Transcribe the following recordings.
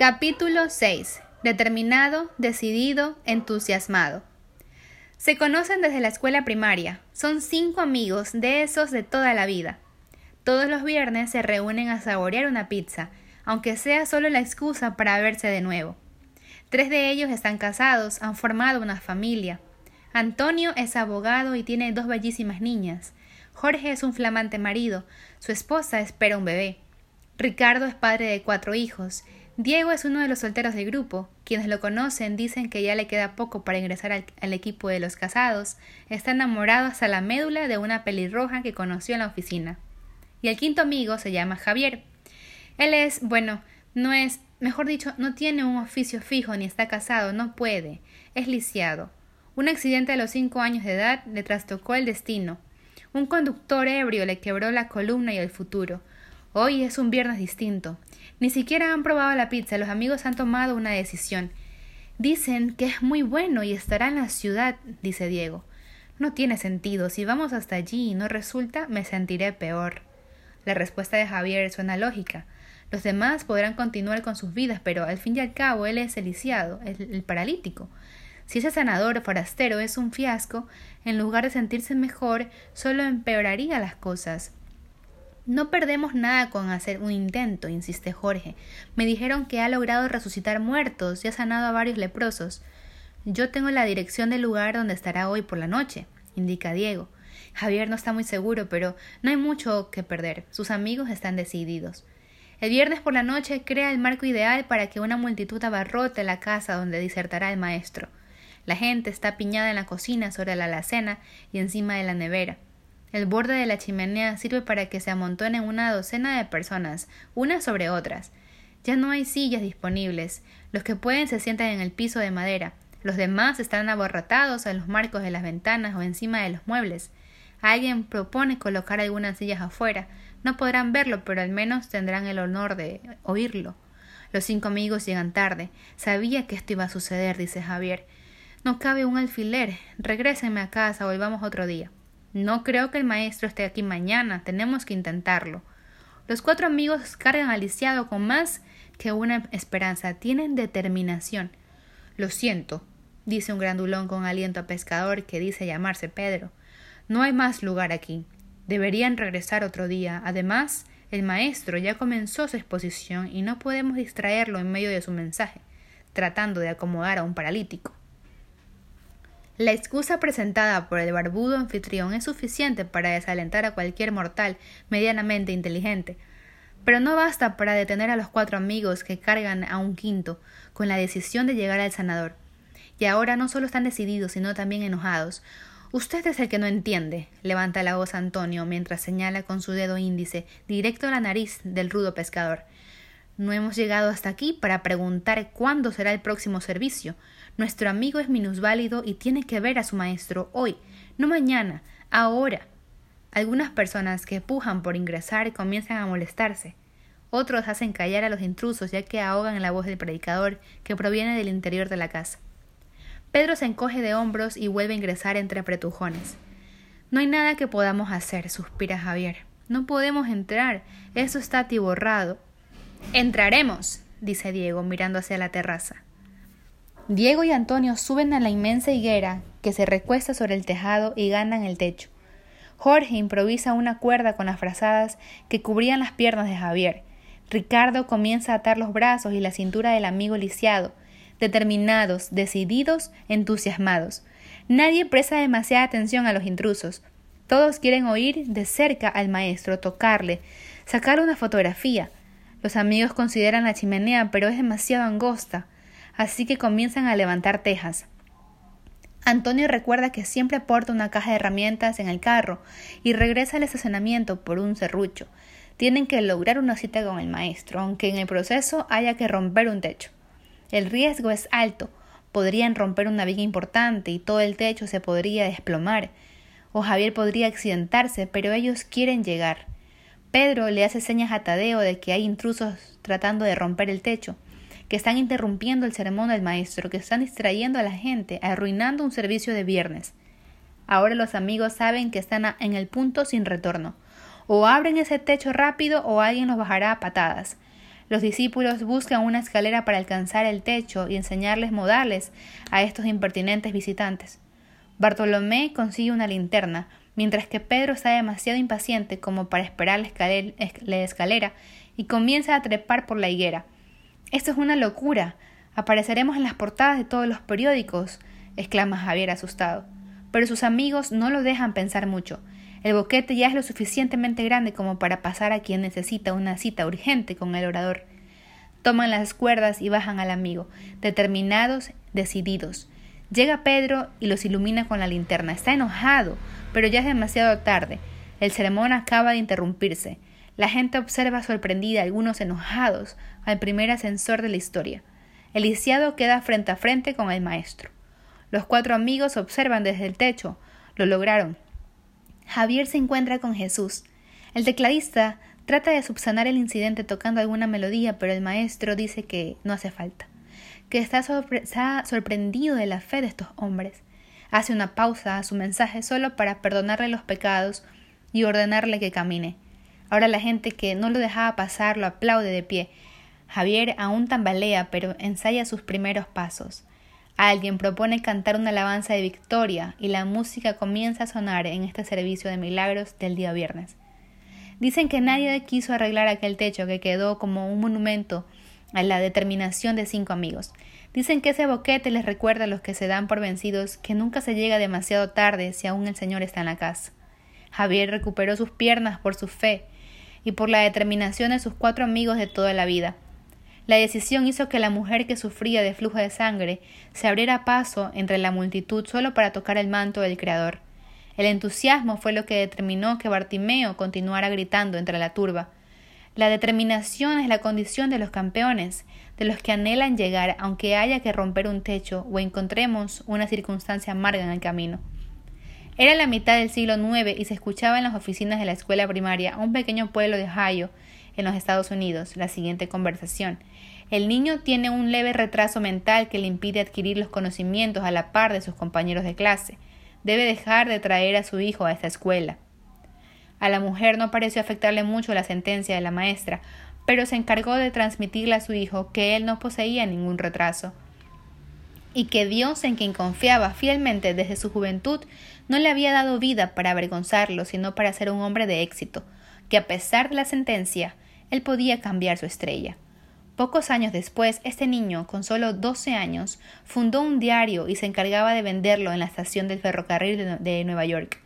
Capítulo 6. Determinado, decidido, entusiasmado. Se conocen desde la escuela primaria. Son cinco amigos de esos de toda la vida. Todos los viernes se reúnen a saborear una pizza, aunque sea solo la excusa para verse de nuevo. Tres de ellos están casados, han formado una familia. Antonio es abogado y tiene dos bellísimas niñas. Jorge es un flamante marido, su esposa espera un bebé. Ricardo es padre de cuatro hijos, Diego es uno de los solteros del grupo. Quienes lo conocen dicen que ya le queda poco para ingresar al, equipo de los casados. Está enamorado hasta la médula de una pelirroja que conoció en la oficina. Y el quinto amigo se llama Javier. Él es, bueno, no es, mejor dicho, no tiene un oficio fijo ni está casado, no puede. Es lisiado. Un accidente a los cinco años de edad le trastocó el destino. Un conductor ebrio le quebró la columna y el futuro. Hoy es un viernes distinto. Ni siquiera han probado la pizza, los amigos han tomado una decisión. Dicen que es muy bueno y estará en la ciudad, dice Diego. No tiene sentido. Si vamos hasta allí y no resulta, me sentiré peor. La respuesta de Javier suena lógica. Los demás podrán continuar con sus vidas, pero al fin y al cabo él es el el, el paralítico. Si ese sanador forastero es un fiasco, en lugar de sentirse mejor, solo empeoraría las cosas. No perdemos nada con hacer un intento, insiste Jorge. Me dijeron que ha logrado resucitar muertos y ha sanado a varios leprosos. Yo tengo la dirección del lugar donde estará hoy por la noche, indica Diego. Javier no está muy seguro, pero no hay mucho que perder. Sus amigos están decididos. El viernes por la noche crea el marco ideal para que una multitud abarrote la casa donde disertará el maestro. La gente está piñada en la cocina sobre la alacena y encima de la nevera. El borde de la chimenea sirve para que se amontonen una docena de personas, unas sobre otras. Ya no hay sillas disponibles. Los que pueden se sientan en el piso de madera. Los demás están aborratados en los marcos de las ventanas o encima de los muebles. Alguien propone colocar algunas sillas afuera. No podrán verlo, pero al menos tendrán el honor de oírlo. Los cinco amigos llegan tarde. Sabía que esto iba a suceder, dice Javier. No cabe un alfiler. Regrésenme a casa, volvamos otro día. No creo que el maestro esté aquí mañana. Tenemos que intentarlo. Los cuatro amigos cargan al lisiado con más que una esperanza. Tienen determinación. Lo siento, dice un grandulón con aliento a pescador que dice llamarse Pedro. No hay más lugar aquí. Deberían regresar otro día. Además, el maestro ya comenzó su exposición y no podemos distraerlo en medio de su mensaje, tratando de acomodar a un paralítico. La excusa presentada por el barbudo anfitrión es suficiente para desalentar a cualquier mortal medianamente inteligente, pero no basta para detener a los cuatro amigos que cargan a un quinto con la decisión de llegar al sanador. Y ahora no solo están decididos, sino también enojados. Usted es el que no entiende, levanta la voz Antonio mientras señala con su dedo índice directo a la nariz del rudo pescador. No hemos llegado hasta aquí para preguntar cuándo será el próximo servicio. Nuestro amigo es minusválido y tiene que ver a su maestro hoy, no mañana, ahora. Algunas personas que pujan por ingresar comienzan a molestarse. Otros hacen callar a los intrusos ya que ahogan la voz del predicador que proviene del interior de la casa. Pedro se encoge de hombros y vuelve a ingresar entre pretujones. No hay nada que podamos hacer, suspira Javier. No podemos entrar. Eso está atiborrado. Entraremos, dice Diego, mirando hacia la terraza. Diego y Antonio suben a la inmensa higuera que se recuesta sobre el tejado y ganan el techo. Jorge improvisa una cuerda con las frazadas que cubrían las piernas de Javier. Ricardo comienza a atar los brazos y la cintura del amigo lisiado, determinados, decididos, entusiasmados. Nadie presta demasiada atención a los intrusos. Todos quieren oír de cerca al maestro, tocarle, sacarle una fotografía. Los amigos consideran la chimenea, pero es demasiado angosta así que comienzan a levantar tejas. Antonio recuerda que siempre porta una caja de herramientas en el carro y regresa al estacionamiento por un serrucho. Tienen que lograr una cita con el maestro, aunque en el proceso haya que romper un techo. El riesgo es alto. Podrían romper una viga importante y todo el techo se podría desplomar. O Javier podría accidentarse, pero ellos quieren llegar. Pedro le hace señas a Tadeo de que hay intrusos tratando de romper el techo que están interrumpiendo el sermón del maestro, que están distrayendo a la gente, arruinando un servicio de viernes. Ahora los amigos saben que están en el punto sin retorno. O abren ese techo rápido o alguien los bajará a patadas. Los discípulos buscan una escalera para alcanzar el techo y enseñarles modales a estos impertinentes visitantes. Bartolomé consigue una linterna, mientras que Pedro está demasiado impaciente como para esperar la escalera y comienza a trepar por la higuera. Esto es una locura. Apareceremos en las portadas de todos los periódicos, exclama Javier asustado. Pero sus amigos no lo dejan pensar mucho. El boquete ya es lo suficientemente grande como para pasar a quien necesita una cita urgente con el orador. Toman las cuerdas y bajan al amigo, determinados, decididos. Llega Pedro y los ilumina con la linterna. Está enojado, pero ya es demasiado tarde. El sermón acaba de interrumpirse. La gente observa sorprendida, algunos enojados, al primer ascensor de la historia. El lisiado queda frente a frente con el maestro. Los cuatro amigos observan desde el techo. Lo lograron. Javier se encuentra con Jesús. El tecladista trata de subsanar el incidente tocando alguna melodía, pero el maestro dice que no hace falta, que está, sorprendido de la fe de estos hombres. Hace una pausa a su mensaje solo para perdonarle los pecados y ordenarle que camine. Ahora la gente que no lo dejaba pasar lo aplaude de pie. Javier aún tambalea, pero ensaya sus primeros pasos. Alguien propone cantar una alabanza de victoria y la música comienza a sonar en este servicio de milagros del día viernes. Dicen que nadie quiso arreglar aquel techo que quedó como un monumento a la determinación de cinco amigos. Dicen que ese boquete les recuerda a los que se dan por vencidos que nunca se llega demasiado tarde si aún el Señor está en la casa. Javier recuperó sus piernas por su fe y por la determinación de sus cuatro amigos de toda la vida. La decisión hizo que la mujer que sufría de flujo de sangre se abriera paso entre la multitud solo para tocar el manto del Creador. El entusiasmo fue lo que determinó que Bartimeo continuara gritando entre la turba. La determinación es la condición de los campeones, de los que anhelan llegar aunque haya que romper un techo o encontremos una circunstancia amarga en el camino. Era la mitad del siglo IX y se escuchaba en las oficinas de la escuela primaria, un pequeño pueblo de Ohio, en los Estados Unidos, la siguiente conversación. El niño tiene un leve retraso mental que le impide adquirir los conocimientos a la par de sus compañeros de clase. Debe dejar de traer a su hijo a esta escuela. A la mujer no pareció afectarle mucho la sentencia de la maestra, pero se encargó de transmitirle a su hijo que él no poseía ningún retraso y que Dios en quien confiaba fielmente desde su juventud no le había dado vida para avergonzarlo, sino para ser un hombre de éxito, que a pesar de la sentencia, él podía cambiar su estrella. Pocos años después, este niño, con solo doce años, fundó un diario y se encargaba de venderlo en la estación del ferrocarril de Nueva York.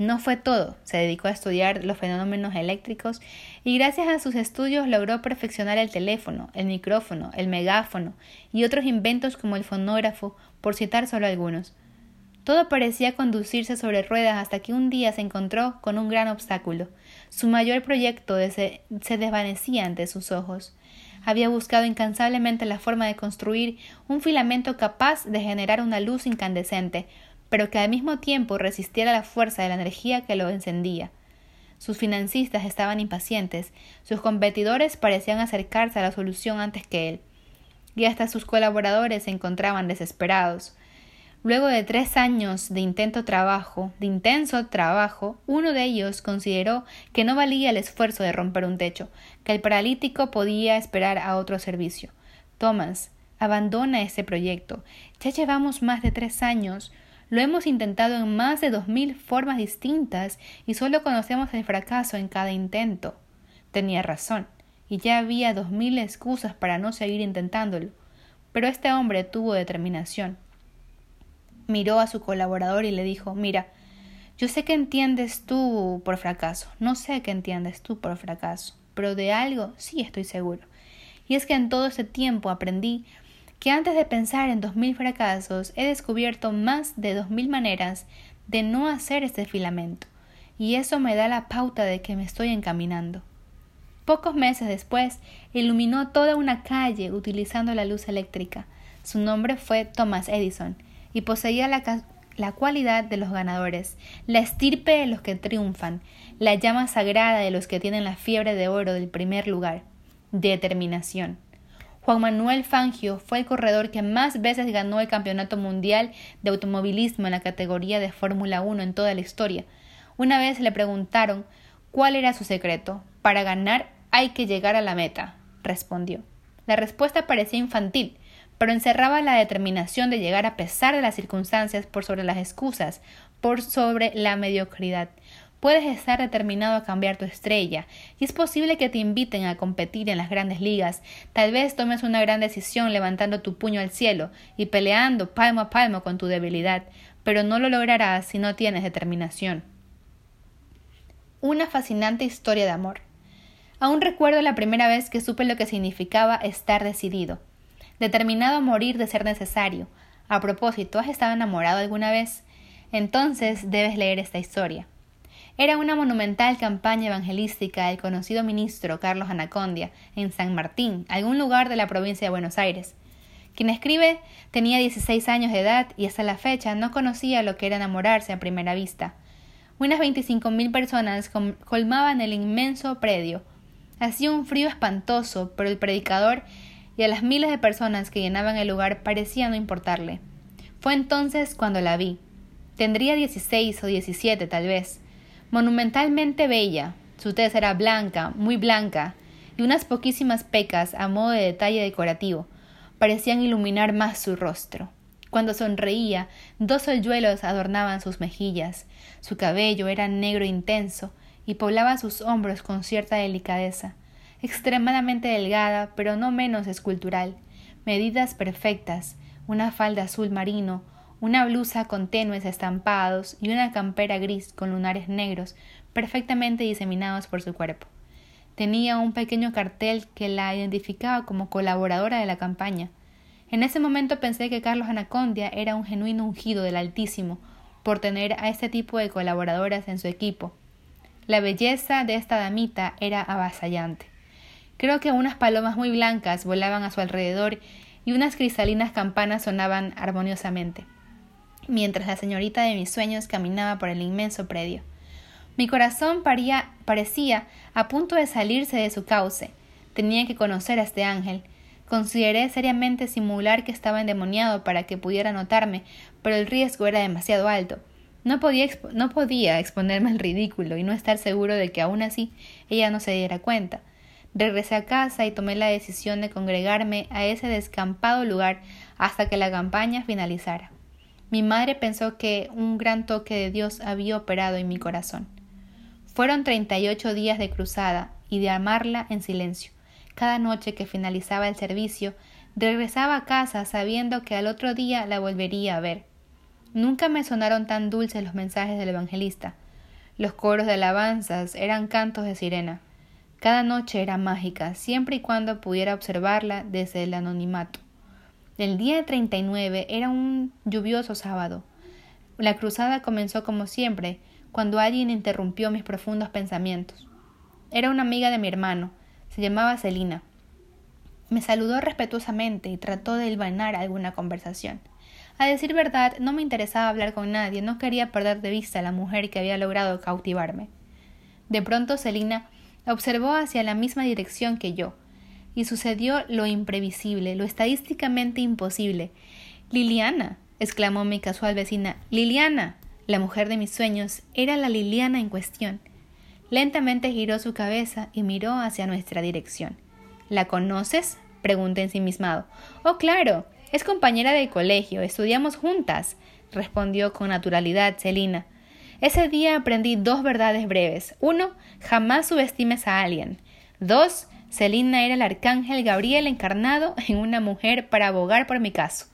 No fue todo, se dedicó a estudiar los fenómenos eléctricos y gracias a sus estudios logró perfeccionar el teléfono, el micrófono, el megáfono y otros inventos como el fonógrafo, por citar solo algunos. Todo parecía conducirse sobre ruedas hasta que un día se encontró con un gran obstáculo. Su mayor proyecto se desvanecía ante sus ojos había buscado incansablemente la forma de construir un filamento capaz de generar una luz incandescente, pero que al mismo tiempo resistiera la fuerza de la energía que lo encendía. Sus financistas estaban impacientes, sus competidores parecían acercarse a la solución antes que él, y hasta sus colaboradores se encontraban desesperados. Luego de tres años de intento trabajo, de intenso trabajo, uno de ellos consideró que no valía el esfuerzo de romper un techo, que el paralítico podía esperar a otro servicio. Thomas, abandona ese proyecto. Ya llevamos más de tres años. Lo hemos intentado en más de dos mil formas distintas y solo conocemos el fracaso en cada intento. Tenía razón, y ya había dos mil excusas para no seguir intentándolo. Pero este hombre tuvo determinación miró a su colaborador y le dijo Mira, yo sé que entiendes tú por fracaso, no sé qué entiendes tú por fracaso, pero de algo sí estoy seguro. Y es que en todo ese tiempo aprendí que antes de pensar en dos mil fracasos he descubierto más de dos mil maneras de no hacer este filamento, y eso me da la pauta de que me estoy encaminando. Pocos meses después, iluminó toda una calle utilizando la luz eléctrica. Su nombre fue Thomas Edison, y poseía la, la cualidad de los ganadores, la estirpe de los que triunfan, la llama sagrada de los que tienen la fiebre de oro del primer lugar, determinación. Juan Manuel Fangio fue el corredor que más veces ganó el Campeonato Mundial de Automovilismo en la categoría de Fórmula 1 en toda la historia. Una vez le preguntaron cuál era su secreto. Para ganar hay que llegar a la meta, respondió. La respuesta parecía infantil, pero encerraba la determinación de llegar a pesar de las circunstancias por sobre las excusas, por sobre la mediocridad. Puedes estar determinado a cambiar tu estrella, y es posible que te inviten a competir en las grandes ligas. Tal vez tomes una gran decisión levantando tu puño al cielo y peleando palmo a palmo con tu debilidad, pero no lo lograrás si no tienes determinación. Una fascinante historia de amor. Aún recuerdo la primera vez que supe lo que significaba estar decidido, determinado a morir de ser necesario. A propósito, ¿has estado enamorado alguna vez? Entonces debes leer esta historia. Era una monumental campaña evangelística del conocido ministro Carlos Anacondia en San Martín, algún lugar de la provincia de Buenos Aires. Quien escribe tenía 16 años de edad y hasta la fecha no conocía lo que era enamorarse a primera vista. Unas 25.000 personas colmaban el inmenso predio. Hacía un frío espantoso, pero el predicador y a las miles de personas que llenaban el lugar parecía no importarle. Fue entonces cuando la vi. Tendría 16 o 17 tal vez monumentalmente bella. Su tez era blanca, muy blanca, y unas poquísimas pecas a modo de detalle decorativo parecían iluminar más su rostro. Cuando sonreía, dos hoyuelos adornaban sus mejillas, su cabello era negro intenso y poblaba sus hombros con cierta delicadeza, extremadamente delgada, pero no menos escultural, medidas perfectas, una falda azul marino, una blusa con tenues estampados y una campera gris con lunares negros perfectamente diseminados por su cuerpo. Tenía un pequeño cartel que la identificaba como colaboradora de la campaña. En ese momento pensé que Carlos Anacondia era un genuino ungido del Altísimo por tener a este tipo de colaboradoras en su equipo. La belleza de esta damita era avasallante. Creo que unas palomas muy blancas volaban a su alrededor y unas cristalinas campanas sonaban armoniosamente mientras la señorita de mis sueños caminaba por el inmenso predio. Mi corazón parecía a punto de salirse de su cauce. Tenía que conocer a este ángel. Consideré seriamente simular que estaba endemoniado para que pudiera notarme, pero el riesgo era demasiado alto. No podía, no podía exponerme al ridículo y no estar seguro de que aún así ella no se diera cuenta. Regresé a casa y tomé la decisión de congregarme a ese descampado lugar hasta que la campaña finalizara. Mi madre pensó que un gran toque de Dios había operado en mi corazón. Fueron treinta y ocho días de cruzada y de amarla en silencio. Cada noche que finalizaba el servicio, regresaba a casa sabiendo que al otro día la volvería a ver. Nunca me sonaron tan dulces los mensajes del evangelista. Los coros de alabanzas eran cantos de sirena. Cada noche era mágica, siempre y cuando pudiera observarla desde el anonimato. El día 39 era un lluvioso sábado. La cruzada comenzó como siempre, cuando alguien interrumpió mis profundos pensamientos. Era una amiga de mi hermano, se llamaba Celina. Me saludó respetuosamente y trató de hilvanar alguna conversación. A decir verdad, no me interesaba hablar con nadie, no quería perder de vista a la mujer que había logrado cautivarme. De pronto Celina observó hacia la misma dirección que yo, y sucedió lo imprevisible, lo estadísticamente imposible. Liliana, exclamó mi casual vecina. Liliana. La mujer de mis sueños era la Liliana en cuestión. Lentamente giró su cabeza y miró hacia nuestra dirección. ¿La conoces? pregunté ensimismado. Oh, claro. Es compañera del colegio. Estudiamos juntas, respondió con naturalidad Celina. Ese día aprendí dos verdades breves. Uno, jamás subestimes a alguien. Dos, Celina era el arcángel Gabriel encarnado en una mujer para abogar por mi caso.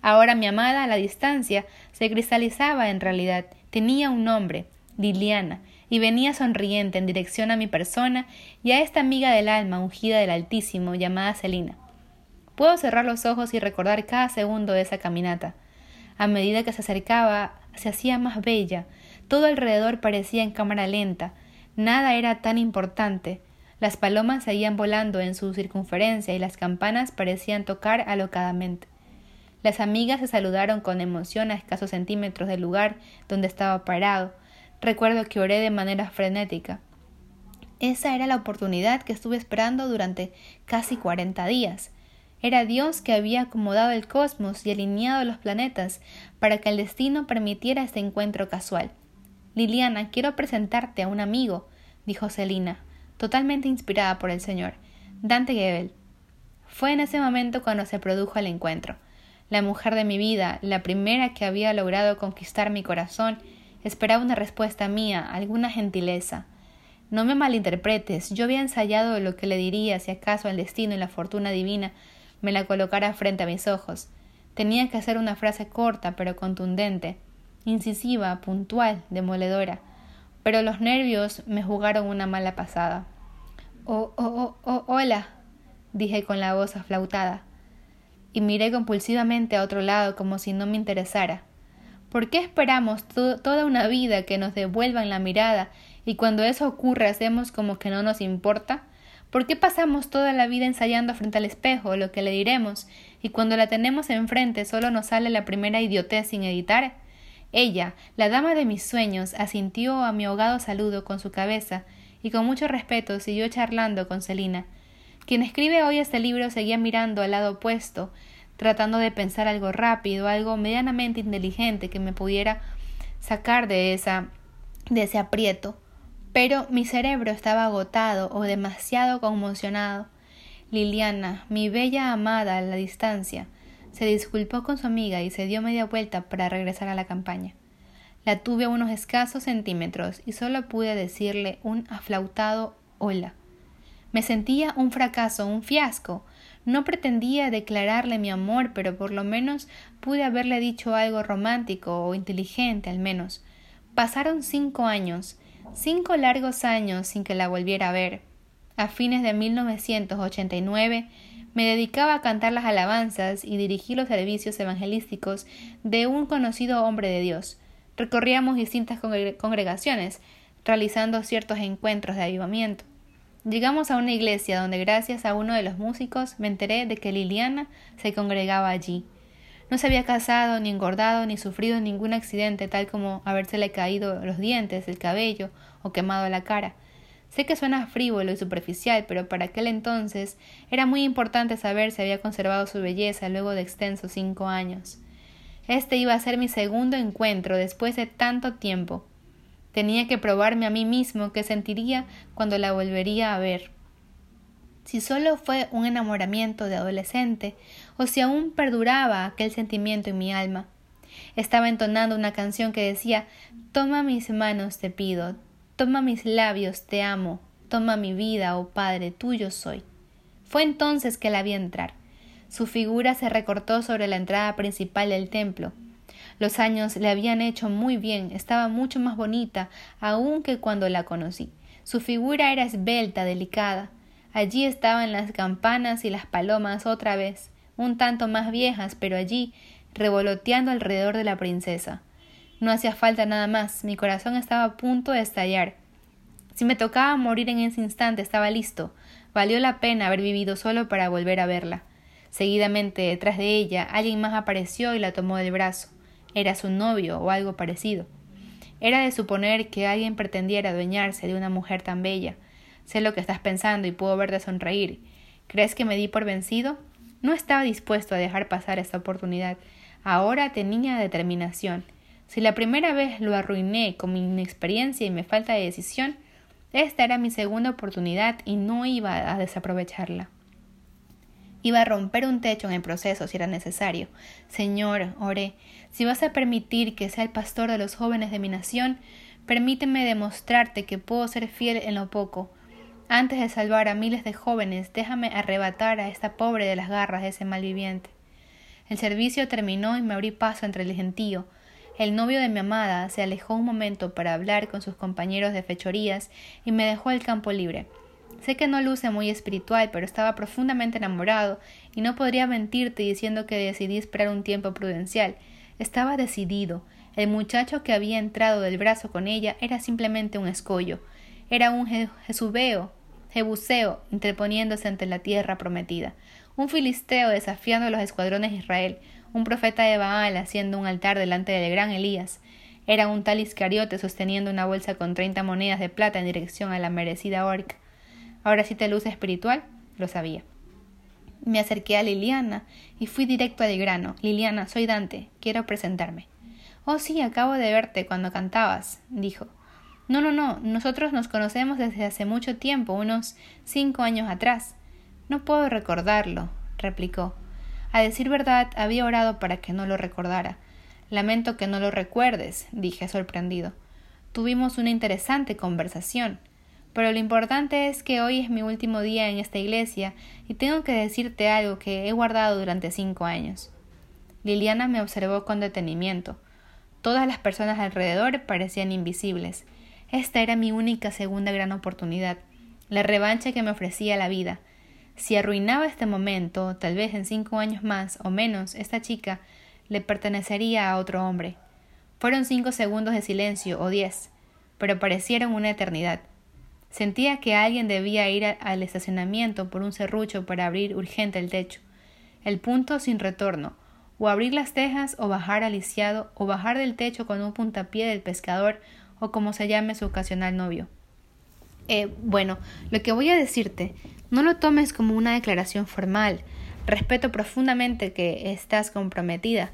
Ahora mi amada a la distancia se cristalizaba en realidad, tenía un nombre, Liliana, y venía sonriente en dirección a mi persona y a esta amiga del alma ungida del Altísimo llamada Celina. Puedo cerrar los ojos y recordar cada segundo de esa caminata. A medida que se acercaba, se hacía más bella, todo alrededor parecía en cámara lenta, nada era tan importante, las palomas seguían volando en su circunferencia y las campanas parecían tocar alocadamente. Las amigas se saludaron con emoción a escasos centímetros del lugar donde estaba parado. Recuerdo que oré de manera frenética. Esa era la oportunidad que estuve esperando durante casi cuarenta días. Era Dios que había acomodado el cosmos y alineado los planetas para que el destino permitiera este encuentro casual. Liliana, quiero presentarte a un amigo, dijo Celina, totalmente inspirada por el Señor. Dante Gebel. Fue en ese momento cuando se produjo el encuentro. La mujer de mi vida, la primera que había logrado conquistar mi corazón, esperaba una respuesta mía, alguna gentileza. No me malinterpretes, yo había ensayado lo que le diría si acaso el destino y la fortuna divina me la colocara frente a mis ojos. Tenía que hacer una frase corta pero contundente, incisiva, puntual, demoledora. Pero los nervios me jugaron una mala pasada. Oh, oh, oh, oh, hola, dije con la voz aflautada, y miré compulsivamente a otro lado como si no me interesara. ¿Por qué esperamos toda una vida que nos devuelvan la mirada y cuando eso ocurre hacemos como que no nos importa? ¿Por qué pasamos toda la vida ensayando frente al espejo lo que le diremos y cuando la tenemos enfrente solo nos sale la primera idiotez sin editar? Ella, la dama de mis sueños, asintió a mi ahogado saludo con su cabeza y con mucho respeto siguió charlando con Celina, quien escribe hoy este libro seguía mirando al lado opuesto, tratando de pensar algo rápido, algo medianamente inteligente que me pudiera sacar de esa de ese aprieto. Pero mi cerebro estaba agotado o demasiado conmocionado. Liliana, mi bella amada a la distancia, se disculpó con su amiga y se dio media vuelta para regresar a la campaña. La tuve a unos escasos centímetros y solo pude decirle un aflautado hola. Me sentía un fracaso, un fiasco. No pretendía declararle mi amor, pero por lo menos pude haberle dicho algo romántico o inteligente al menos. Pasaron cinco años, cinco largos años sin que la volviera a ver. A fines de 1989 me dedicaba a cantar las alabanzas y dirigir los servicios evangelísticos de un conocido hombre de Dios. Recorríamos distintas congregaciones, realizando ciertos encuentros de avivamiento. Llegamos a una iglesia donde gracias a uno de los músicos me enteré de que Liliana se congregaba allí. No se había casado, ni engordado, ni sufrido ningún accidente tal como habérsele caído los dientes, el cabello o quemado la cara. Sé que suena frívolo y superficial, pero para aquel entonces era muy importante saber si había conservado su belleza luego de extensos cinco años. Este iba a ser mi segundo encuentro después de tanto tiempo. Tenía que probarme a mí mismo qué sentiría cuando la volvería a ver. Si solo fue un enamoramiento de adolescente, o si aún perduraba aquel sentimiento en mi alma. Estaba entonando una canción que decía Toma mis manos, te pido, toma mis labios, te amo, toma mi vida, oh Padre, tuyo soy. Fue entonces que la vi entrar. Su figura se recortó sobre la entrada principal del templo, los años le habían hecho muy bien, estaba mucho más bonita aún que cuando la conocí. Su figura era esbelta, delicada. Allí estaban las campanas y las palomas otra vez, un tanto más viejas, pero allí, revoloteando alrededor de la princesa. No hacía falta nada más, mi corazón estaba a punto de estallar. Si me tocaba morir en ese instante, estaba listo. Valió la pena haber vivido solo para volver a verla. Seguidamente, detrás de ella, alguien más apareció y la tomó del brazo era su novio o algo parecido. Era de suponer que alguien pretendiera adueñarse de una mujer tan bella. Sé lo que estás pensando y puedo verte sonreír. ¿Crees que me di por vencido? No estaba dispuesto a dejar pasar esta oportunidad. Ahora tenía determinación. Si la primera vez lo arruiné con mi inexperiencia y mi falta de decisión, esta era mi segunda oportunidad y no iba a desaprovecharla. Iba a romper un techo en el proceso si era necesario. Señor, oré, si vas a permitir que sea el pastor de los jóvenes de mi nación, permíteme demostrarte que puedo ser fiel en lo poco. Antes de salvar a miles de jóvenes, déjame arrebatar a esta pobre de las garras de ese malviviente. El servicio terminó y me abrí paso entre el gentío. El novio de mi amada se alejó un momento para hablar con sus compañeros de fechorías y me dejó el campo libre. Sé que no luce muy espiritual, pero estaba profundamente enamorado y no podría mentirte diciendo que decidí esperar un tiempo prudencial. Estaba decidido. El muchacho que había entrado del brazo con ella era simplemente un escollo. Era un jesubeo, jebuseo, interponiéndose ante la tierra prometida. Un filisteo desafiando a los escuadrones de Israel. Un profeta de Baal haciendo un altar delante del gran Elías. Era un tal Iscariote sosteniendo una bolsa con treinta monedas de plata en dirección a la merecida horca. Ahora sí te luce espiritual, lo sabía. Me acerqué a Liliana y fui directo al grano. Liliana, soy Dante, quiero presentarme. Oh, sí, acabo de verte cuando cantabas, dijo. No, no, no, nosotros nos conocemos desde hace mucho tiempo, unos cinco años atrás. No puedo recordarlo, replicó. A decir verdad, había orado para que no lo recordara. Lamento que no lo recuerdes, dije sorprendido. Tuvimos una interesante conversación. Pero lo importante es que hoy es mi último día en esta iglesia y tengo que decirte algo que he guardado durante cinco años. Liliana me observó con detenimiento. Todas las personas alrededor parecían invisibles. Esta era mi única segunda gran oportunidad, la revancha que me ofrecía la vida. Si arruinaba este momento, tal vez en cinco años más o menos, esta chica le pertenecería a otro hombre. Fueron cinco segundos de silencio o diez, pero parecieron una eternidad. Sentía que alguien debía ir al estacionamiento por un serrucho para abrir urgente el techo. El punto sin retorno, o abrir las tejas o bajar al lisiado o bajar del techo con un puntapié del pescador o como se llame su ocasional novio. Eh, bueno, lo que voy a decirte, no lo tomes como una declaración formal. Respeto profundamente que estás comprometida.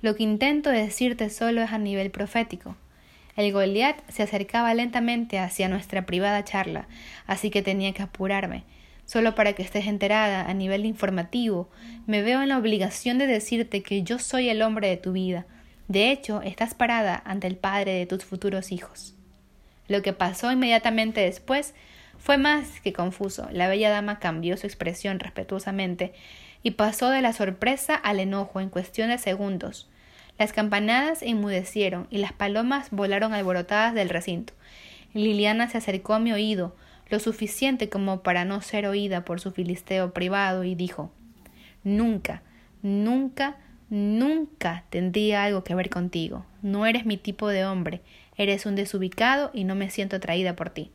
Lo que intento decirte solo es a nivel profético. El Goliat se acercaba lentamente hacia nuestra privada charla, así que tenía que apurarme. Solo para que estés enterada a nivel informativo, me veo en la obligación de decirte que yo soy el hombre de tu vida. De hecho, estás parada ante el padre de tus futuros hijos. Lo que pasó inmediatamente después fue más que confuso. La bella dama cambió su expresión respetuosamente y pasó de la sorpresa al enojo en cuestión de segundos. Las campanadas enmudecieron y las palomas volaron alborotadas del recinto. Liliana se acercó a mi oído, lo suficiente como para no ser oída por su filisteo privado, y dijo Nunca, nunca, nunca tendría algo que ver contigo. No eres mi tipo de hombre, eres un desubicado y no me siento atraída por ti.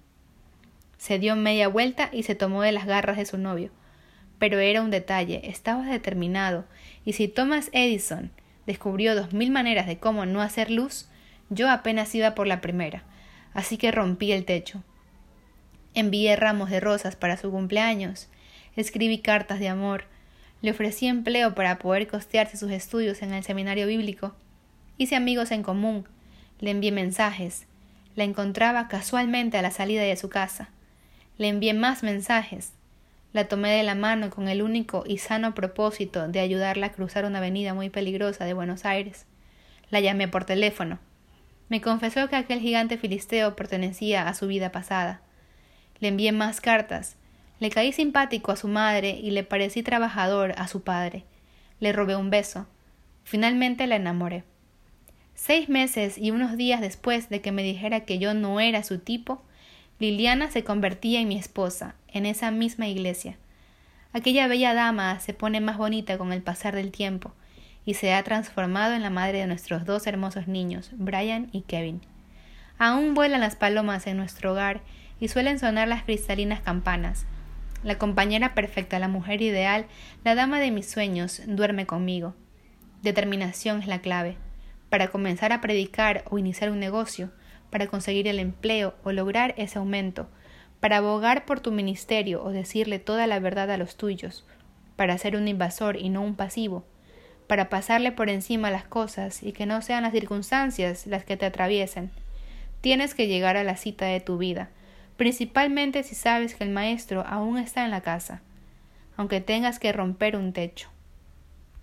Se dio media vuelta y se tomó de las garras de su novio. Pero era un detalle, estaba determinado, y si Thomas Edison descubrió dos mil maneras de cómo no hacer luz, yo apenas iba por la primera, así que rompí el techo. Envié ramos de rosas para su cumpleaños, escribí cartas de amor, le ofrecí empleo para poder costearse sus estudios en el seminario bíblico, hice amigos en común, le envié mensajes, la encontraba casualmente a la salida de su casa, le envié más mensajes, la tomé de la mano con el único y sano propósito de ayudarla a cruzar una avenida muy peligrosa de Buenos Aires. La llamé por teléfono. Me confesó que aquel gigante filisteo pertenecía a su vida pasada. Le envié más cartas. Le caí simpático a su madre y le parecí trabajador a su padre. Le robé un beso. Finalmente la enamoré. Seis meses y unos días después de que me dijera que yo no era su tipo, Liliana se convertía en mi esposa, en esa misma iglesia. Aquella bella dama se pone más bonita con el pasar del tiempo, y se ha transformado en la madre de nuestros dos hermosos niños, Brian y Kevin. Aún vuelan las palomas en nuestro hogar y suelen sonar las cristalinas campanas. La compañera perfecta, la mujer ideal, la dama de mis sueños, duerme conmigo. Determinación es la clave. Para comenzar a predicar o iniciar un negocio, para conseguir el empleo o lograr ese aumento, para abogar por tu ministerio o decirle toda la verdad a los tuyos, para ser un invasor y no un pasivo, para pasarle por encima las cosas y que no sean las circunstancias las que te atraviesen. Tienes que llegar a la cita de tu vida, principalmente si sabes que el maestro aún está en la casa, aunque tengas que romper un techo.